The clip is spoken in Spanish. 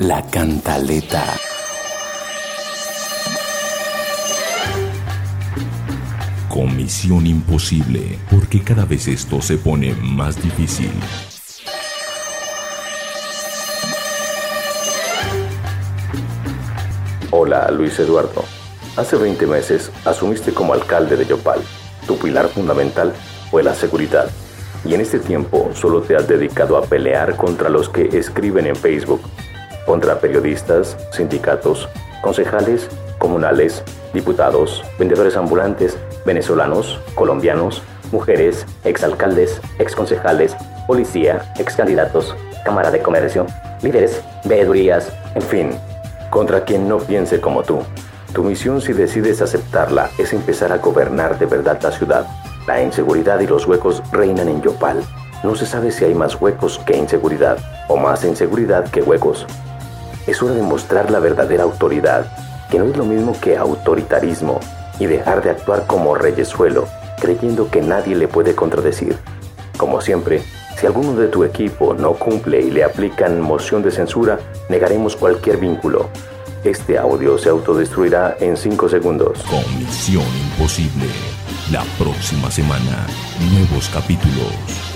La cantaleta. Comisión imposible, porque cada vez esto se pone más difícil. Hola, Luis Eduardo. Hace 20 meses asumiste como alcalde de Yopal. Tu pilar fundamental fue la seguridad. Y en este tiempo solo te has dedicado a pelear contra los que escriben en Facebook, contra periodistas, sindicatos, concejales, comunales, diputados, vendedores ambulantes, venezolanos, colombianos, mujeres, exalcaldes, exconcejales, policía, excandidatos, Cámara de Comercio, líderes, veedurías, en fin, contra quien no piense como tú. Tu misión si decides aceptarla es empezar a gobernar de verdad la ciudad. La inseguridad y los huecos reinan en Yopal. No se sabe si hay más huecos que inseguridad o más inseguridad que huecos. Es hora de mostrar la verdadera autoridad, que no es lo mismo que autoritarismo, y dejar de actuar como reyesuelo, creyendo que nadie le puede contradecir. Como siempre, si alguno de tu equipo no cumple y le aplican moción de censura, negaremos cualquier vínculo. Este audio se autodestruirá en 5 segundos. Comisión imposible. La próxima semana, nuevos capítulos.